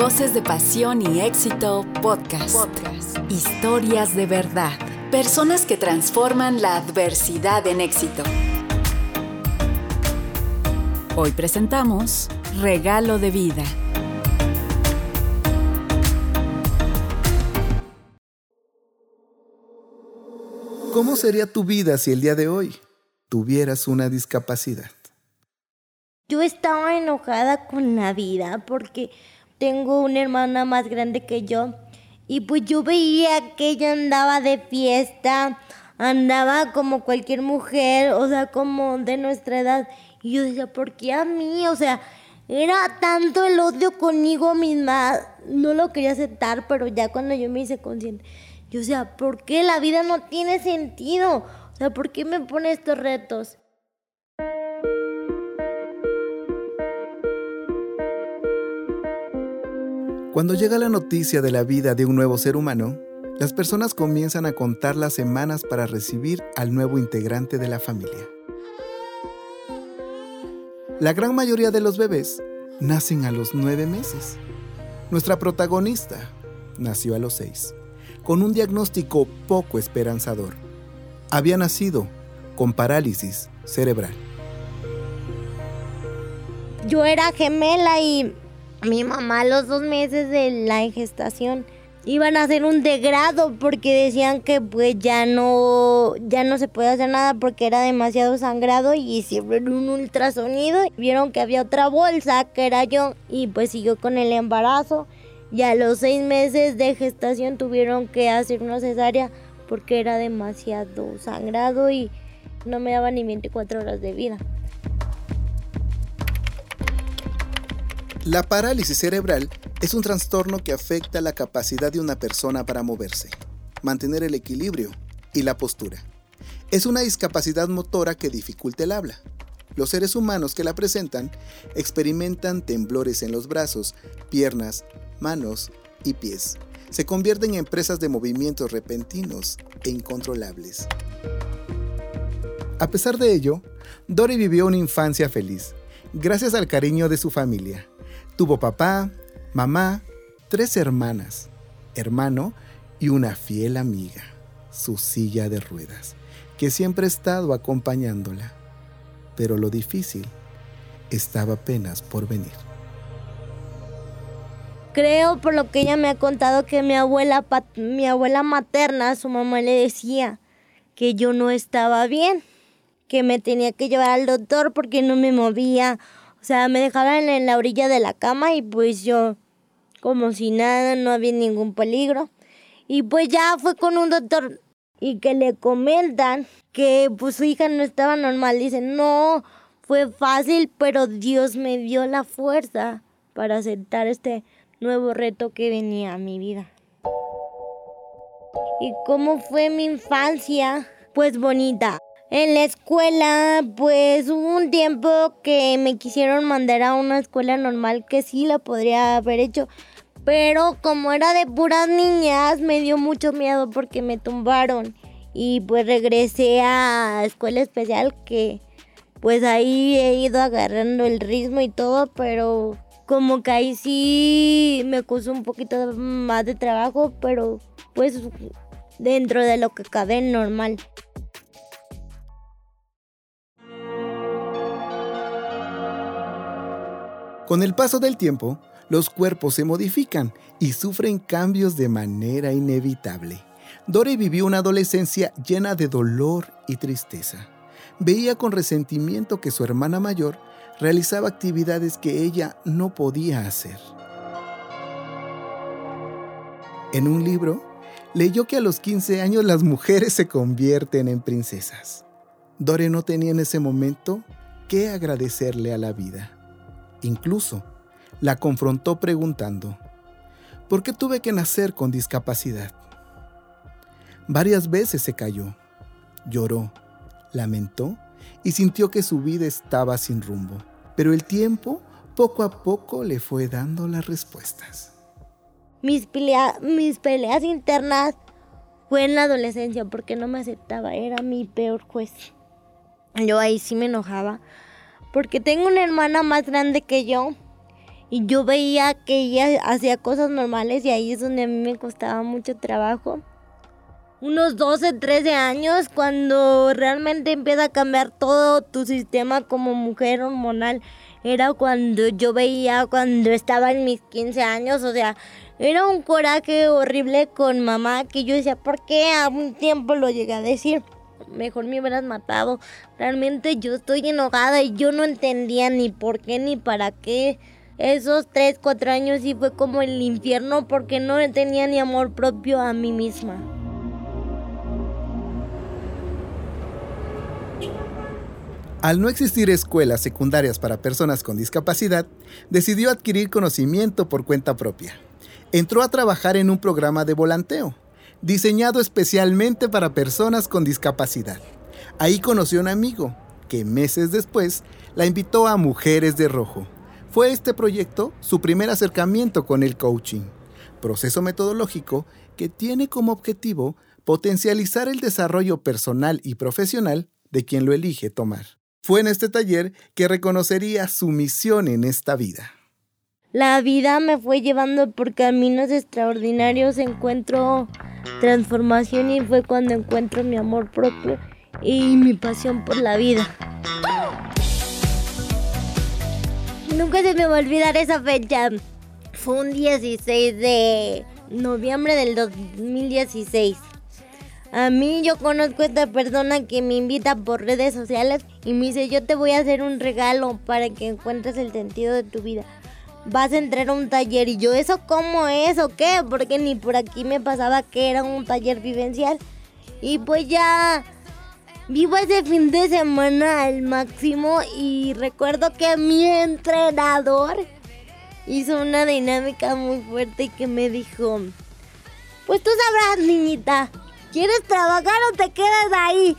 Voces de Pasión y Éxito Podcast. Podcast. Historias de verdad. Personas que transforman la adversidad en éxito. Hoy presentamos Regalo de Vida. ¿Cómo sería tu vida si el día de hoy tuvieras una discapacidad? Yo estaba enojada con la vida porque tengo una hermana más grande que yo y pues yo veía que ella andaba de fiesta, andaba como cualquier mujer, o sea, como de nuestra edad. Y yo decía, ¿por qué a mí? O sea, era tanto el odio conmigo misma, no lo quería aceptar, pero ya cuando yo me hice consciente, yo decía, ¿por qué la vida no tiene sentido? O sea, ¿por qué me pone estos retos? Cuando llega la noticia de la vida de un nuevo ser humano, las personas comienzan a contar las semanas para recibir al nuevo integrante de la familia. La gran mayoría de los bebés nacen a los nueve meses. Nuestra protagonista nació a los seis, con un diagnóstico poco esperanzador. Había nacido con parálisis cerebral. Yo era gemela y mi mamá a los dos meses de la gestación. Iban a hacer un degrado porque decían que pues ya no ya no se puede hacer nada porque era demasiado sangrado y hicieron un ultrasonido. Vieron que había otra bolsa que era yo y pues siguió con el embarazo. Y a los seis meses de gestación tuvieron que hacer una cesárea porque era demasiado sangrado y no me daba ni 24 horas de vida. La parálisis cerebral es un trastorno que afecta la capacidad de una persona para moverse, mantener el equilibrio y la postura. Es una discapacidad motora que dificulta el habla. Los seres humanos que la presentan experimentan temblores en los brazos, piernas, manos y pies. Se convierten en presas de movimientos repentinos e incontrolables. A pesar de ello, Dory vivió una infancia feliz, gracias al cariño de su familia. Tuvo papá, mamá, tres hermanas, hermano y una fiel amiga, su silla de ruedas, que siempre ha estado acompañándola. Pero lo difícil estaba apenas por venir. Creo por lo que ella me ha contado que mi abuela, mi abuela materna, su mamá le decía que yo no estaba bien, que me tenía que llevar al doctor porque no me movía o sea, me dejaban en la orilla de la cama y pues yo, como si nada, no había ningún peligro. Y pues ya fue con un doctor y que le comentan que pues su hija no estaba normal. Dicen, no, fue fácil, pero Dios me dio la fuerza para aceptar este nuevo reto que venía a mi vida. ¿Y cómo fue mi infancia? Pues bonita. En la escuela, pues hubo un tiempo que me quisieron mandar a una escuela normal que sí la podría haber hecho. Pero como era de puras niñas, me dio mucho miedo porque me tumbaron. Y pues regresé a escuela especial que pues ahí he ido agarrando el ritmo y todo, pero como que ahí sí me costó un poquito más de trabajo, pero pues dentro de lo que cabe normal. Con el paso del tiempo, los cuerpos se modifican y sufren cambios de manera inevitable. Dory vivió una adolescencia llena de dolor y tristeza. Veía con resentimiento que su hermana mayor realizaba actividades que ella no podía hacer. En un libro, leyó que a los 15 años las mujeres se convierten en princesas. Dory no tenía en ese momento qué agradecerle a la vida. Incluso la confrontó preguntando, ¿por qué tuve que nacer con discapacidad? Varias veces se cayó, lloró, lamentó y sintió que su vida estaba sin rumbo. Pero el tiempo poco a poco le fue dando las respuestas. Mis, peleas internas fue en la adolescencia porque no me aceptaba, era mi peor juez. Yo ahí sí me enojaba porque tengo una hermana más grande que yo Y yo veía que ella hacía cosas normales y ahí es donde a mí me costaba mucho trabajo. Unos 12, 13 años, cuando realmente empieza a cambiar todo tu sistema como mujer hormonal, era cuando yo veía cuando estaba en mis 15 años, o sea, era un coraje horrible con mamá que yo decía, ¿por qué a un tiempo lo llegué a decir? Mejor me hubieras matado. Realmente yo estoy enojada y yo no entendía ni por qué ni para qué esos 3, 4 años sí fue como el infierno porque no tenía ni amor propio a mí misma. Al no existir escuelas secundarias para personas con discapacidad, decidió adquirir conocimiento por cuenta propia. Entró a trabajar en un programa de volanteo, diseñado especialmente para personas con discapacidad. Ahí conoció a un amigo, que meses después la invitó a Mujeres de Rojo, fue este proyecto su primer acercamiento con el coaching, proceso metodológico que tiene como objetivo potencializar el desarrollo personal y profesional de quien lo elige tomar. Fue en este taller que reconocería su misión en esta vida. La vida me fue llevando por caminos extraordinarios, encuentro transformación y fue cuando encuentro mi amor propio y mi pasión por la vida. Nunca se me va a olvidar esa fecha. Fue un 16 de noviembre del 2016. A mí yo conozco a esta persona que me invita por redes sociales y me dice, yo te voy a hacer un regalo para que encuentres el sentido de tu vida. Vas a entrar a un taller y yo, ¿eso cómo es o qué? Porque ni por aquí me pasaba que era un taller vivencial. Y pues ya Vivo ese fin de semana al máximo y recuerdo que mi entrenador hizo una dinámica muy fuerte y que me dijo, pues tú sabrás, niñita, ¿quieres trabajar o te quedas ahí?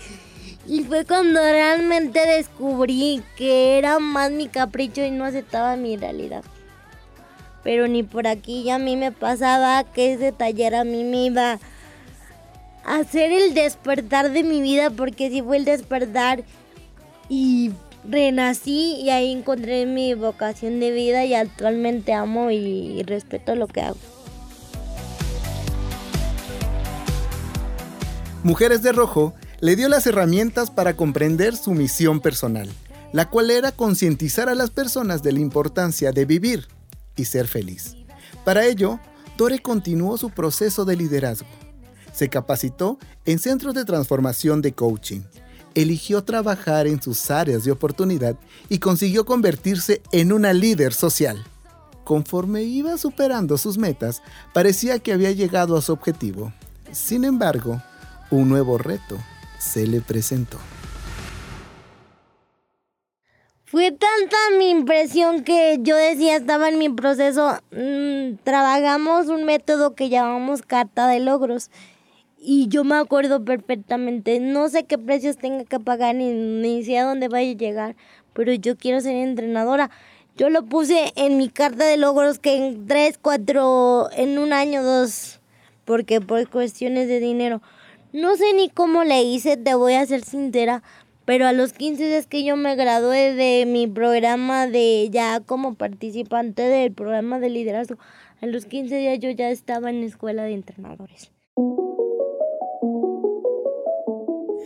Y fue cuando realmente descubrí que era más mi capricho y no aceptaba mi realidad. Pero ni por aquí ya a mí me pasaba que ese taller a mí me iba hacer el despertar de mi vida porque sí fue el despertar y renací y ahí encontré mi vocación de vida y actualmente amo y respeto lo que hago. Mujeres de Rojo le dio las herramientas para comprender su misión personal, la cual era concientizar a las personas de la importancia de vivir y ser feliz. Para ello, Dore continuó su proceso de liderazgo se capacitó en centros de transformación de coaching. Eligió trabajar en sus áreas de oportunidad y consiguió convertirse en una líder social. Conforme iba superando sus metas, parecía que había llegado a su objetivo. Sin embargo, un nuevo reto se le presentó. Fue tanta mi impresión que yo decía, estaba en mi proceso, mm, trabajamos un método que llamamos carta de logros y yo me acuerdo perfectamente, no sé qué precios tenga que pagar ni, ni sé a dónde vaya a llegar, pero yo quiero ser entrenadora. Yo lo puse en mi carta de logros que en tres, cuatro, en un año, dos, porque por cuestiones de dinero. No sé ni cómo le hice, te voy a ser sincera, pero a los 15 días que yo me gradué de mi programa de ya como participante del programa de liderazgo, a los 15 días yo ya estaba en la escuela de entrenadores.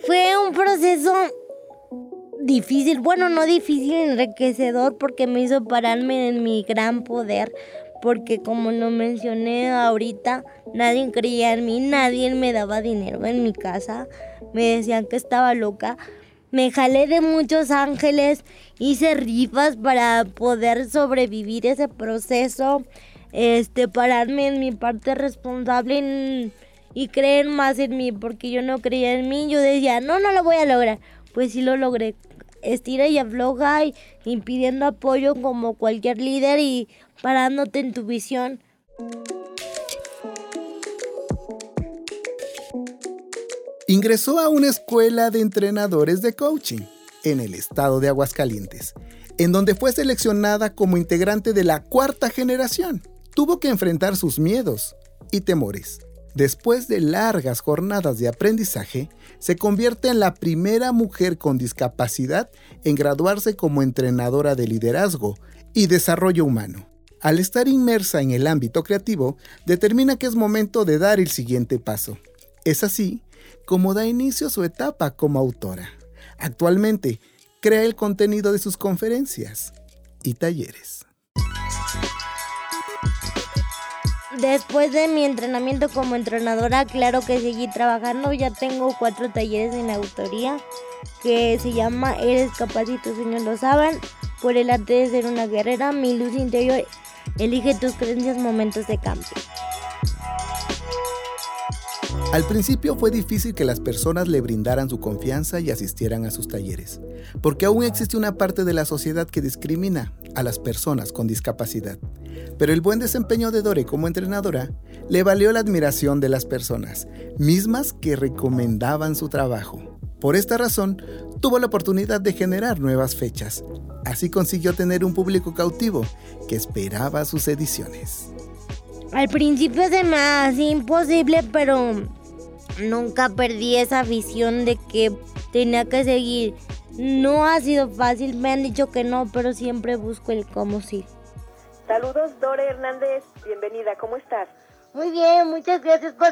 Fue un proceso difícil, bueno, no difícil, enriquecedor, porque me hizo pararme en mi gran poder, porque como lo mencioné ahorita, nadie creía en mí, nadie me daba dinero en mi casa, me decían que estaba loca. Me jalé de muchos ángeles, hice rifas para poder sobrevivir ese proceso, este, pararme en mi parte responsable y creer más en mí, porque yo no creía en mí, yo decía, no, no lo voy a lograr. Pues sí lo logré. Estira y afloja y impidiendo apoyo como cualquier líder y parándote en tu visión. Ingresó a una escuela de entrenadores de coaching en el estado de Aguascalientes, en donde fue seleccionada como integrante de la cuarta generación. Tuvo que enfrentar sus miedos y temores Después de largas jornadas de aprendizaje, se convierte en la primera mujer con discapacidad en graduarse como entrenadora de liderazgo y desarrollo humano. Al estar inmersa en el ámbito creativo, determina que es momento de dar el siguiente paso. Es así como da inicio a su etapa como autora. Actualmente, crea el contenido de sus conferencias y talleres. Después de mi entrenamiento como entrenadora, claro que seguí trabajando. Ya tengo cuatro talleres en autoría que se llama Eres capaz y tus sueños lo saben. Por el arte de ser una guerrera, mi luz interior, elige tus creencias, momentos de cambio. Al principio fue difícil que las personas le brindaran su confianza y asistieran a sus talleres, porque aún existe una parte de la sociedad que discrimina a las personas con discapacidad. Pero el buen desempeño de Dore como entrenadora le valió la admiración de las personas, mismas que recomendaban su trabajo. Por esta razón, tuvo la oportunidad de generar nuevas fechas. Así consiguió tener un público cautivo que esperaba sus ediciones. Al principio se me imposible, pero nunca perdí esa visión de que tenía que seguir. No ha sido fácil, me han dicho que no, pero siempre busco el cómo sí. Saludos, Dore Hernández, bienvenida, ¿cómo estás? Muy bien, muchas gracias por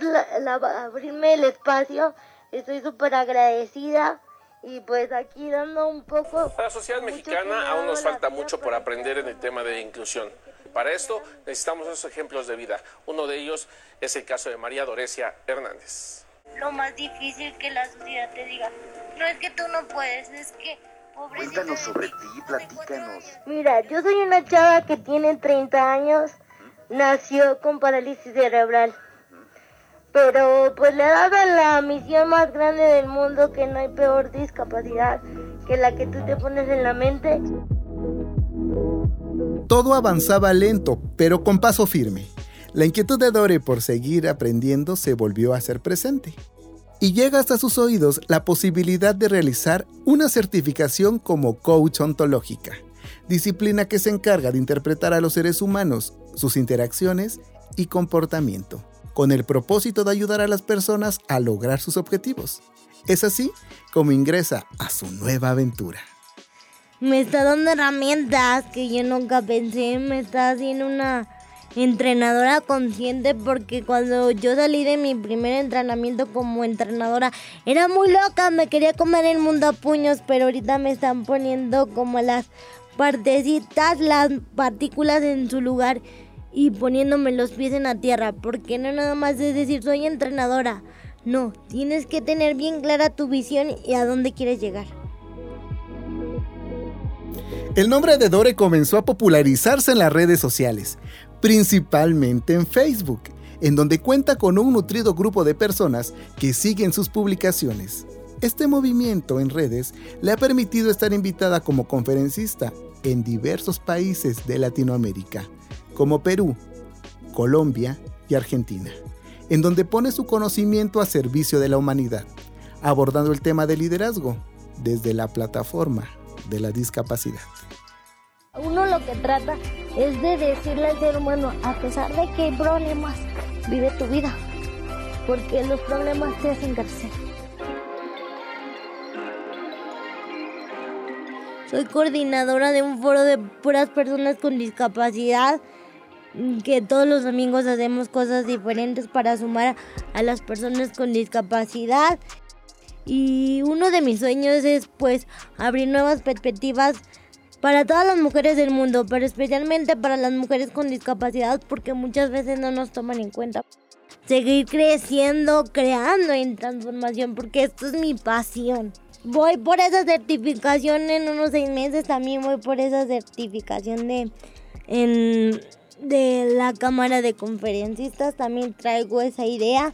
abrirme el espacio, estoy súper agradecida y pues aquí dando un poco... A la sociedad mexicana aún nos falta mucho por aprender en el tema de inclusión. Para esto necesitamos esos ejemplos de vida. Uno de ellos es el caso de María Dorecia Hernández lo más difícil que la sociedad te diga. No es que tú no puedes, es que... Cuéntanos sobre ti, platícanos. Mira, yo soy una chava que tiene 30 años, nació con parálisis cerebral. Pero pues le dado la misión más grande del mundo que no hay peor discapacidad que la que tú te pones en la mente. Todo avanzaba lento, pero con paso firme. La inquietud de Dore por seguir aprendiendo se volvió a ser presente. Y llega hasta sus oídos la posibilidad de realizar una certificación como coach ontológica, disciplina que se encarga de interpretar a los seres humanos, sus interacciones y comportamiento, con el propósito de ayudar a las personas a lograr sus objetivos. Es así como ingresa a su nueva aventura. Me está dando herramientas que yo nunca pensé, me está haciendo una entrenadora consciente porque cuando yo salí de mi primer entrenamiento como entrenadora era muy loca, me quería comer el mundo a puños, pero ahorita me están poniendo como las partecitas, las partículas en su lugar y poniéndome los pies en la tierra, porque no nada más es decir soy entrenadora, no, tienes que tener bien clara tu visión y a dónde quieres llegar. El nombre de Dore comenzó a popularizarse en las redes sociales, principalmente en Facebook, en donde cuenta con un nutrido grupo de personas que siguen sus publicaciones. Este movimiento en redes le ha permitido estar invitada como conferencista en diversos países de Latinoamérica, como Perú, Colombia y Argentina, en donde pone su conocimiento a servicio de la humanidad, abordando el tema de liderazgo desde la plataforma de la discapacidad. Uno lo que trata es de decirle al ser humano, a pesar de que hay problemas, vive tu vida, porque los problemas te hacen crecer. Soy coordinadora de un foro de puras personas con discapacidad, que todos los domingos hacemos cosas diferentes para sumar a las personas con discapacidad. Y uno de mis sueños es pues abrir nuevas perspectivas para todas las mujeres del mundo, pero especialmente para las mujeres con discapacidad porque muchas veces no nos toman en cuenta. Seguir creciendo, creando en transformación porque esto es mi pasión. Voy por esa certificación en unos seis meses, también voy por esa certificación de, de la Cámara de Conferencistas, también traigo esa idea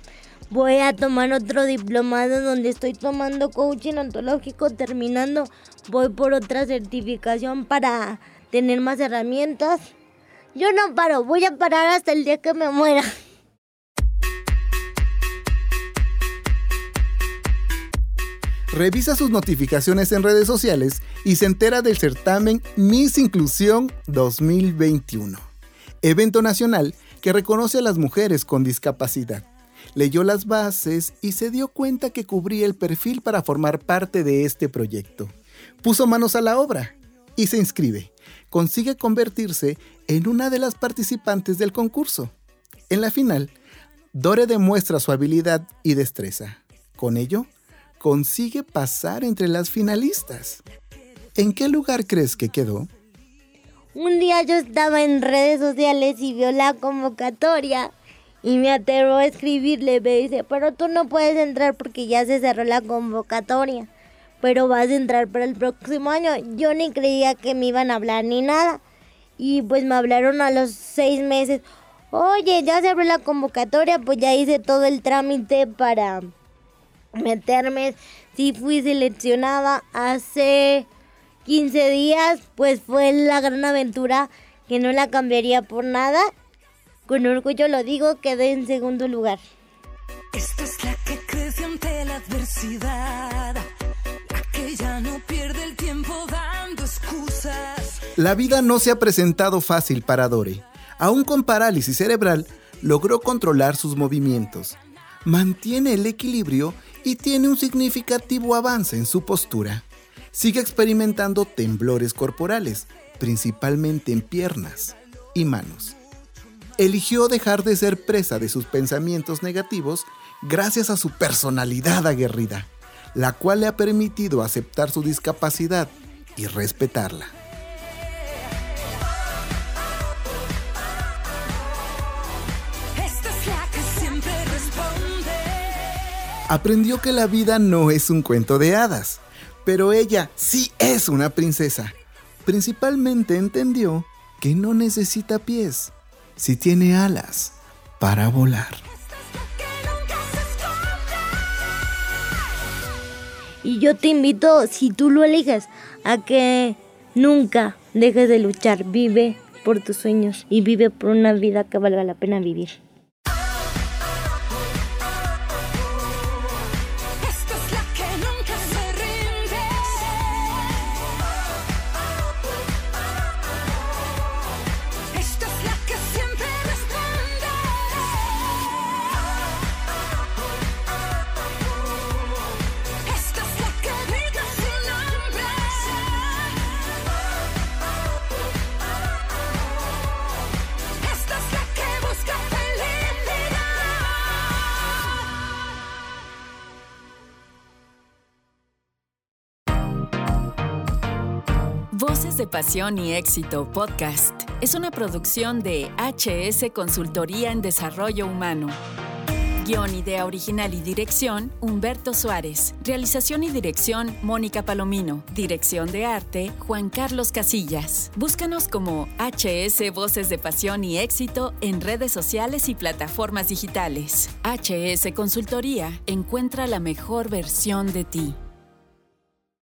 voy a tomar otro diplomado donde estoy tomando coaching ontológico, terminando, voy por otra certificación para tener más herramientas. Yo no paro, voy a parar hasta el día que me muera. Revisa sus notificaciones en redes sociales y se entera del certamen Miss Inclusión 2021, evento nacional que reconoce a las mujeres con discapacidad leyó las bases y se dio cuenta que cubría el perfil para formar parte de este proyecto. Puso manos a la obra y se inscribe. Consigue convertirse en una de las participantes del concurso. En la final, Dore demuestra su habilidad y destreza. Con ello, consigue pasar entre las finalistas. ¿En qué lugar crees que quedó? Un día yo estaba en redes sociales y vio la convocatoria y me aterró a escribirle. Me dice, pero tú no puedes entrar porque ya se cerró la convocatoria. Pero vas a entrar para el próximo año. Yo ni creía que me iban a hablar ni nada. Y pues me hablaron a los seis meses. Oye, ya se abrió la convocatoria, pues ya hice todo el trámite para meterme. Sí fui seleccionada hace 15 días, pues fue la gran aventura que no la cambiaría por nada. Con orgullo lo digo, quedé en segundo lugar. Esta es la que crece ante la adversidad, la que ya no pierde el tiempo dando excusas. La vida no se ha presentado fácil para Dore. Aún con parálisis cerebral, logró controlar sus movimientos, mantiene el equilibrio y tiene un significativo avance en su postura. Sigue experimentando temblores corporales, principalmente en piernas y manos. Eligió dejar de ser presa de sus pensamientos negativos gracias a su personalidad aguerrida, la cual le ha permitido aceptar su discapacidad y respetarla. Aprendió que la vida no es un cuento de hadas, pero ella sí es una princesa. Principalmente entendió que no necesita pies, si tiene alas para volar. Y yo te invito, si tú lo eliges, a que nunca dejes de luchar. Vive por tus sueños y vive por una vida que valga la pena vivir. Voces de Pasión y Éxito Podcast es una producción de HS Consultoría en Desarrollo Humano. Guión, idea original y dirección, Humberto Suárez. Realización y dirección, Mónica Palomino. Dirección de arte, Juan Carlos Casillas. Búscanos como HS Voces de Pasión y Éxito en redes sociales y plataformas digitales. HS Consultoría encuentra la mejor versión de ti.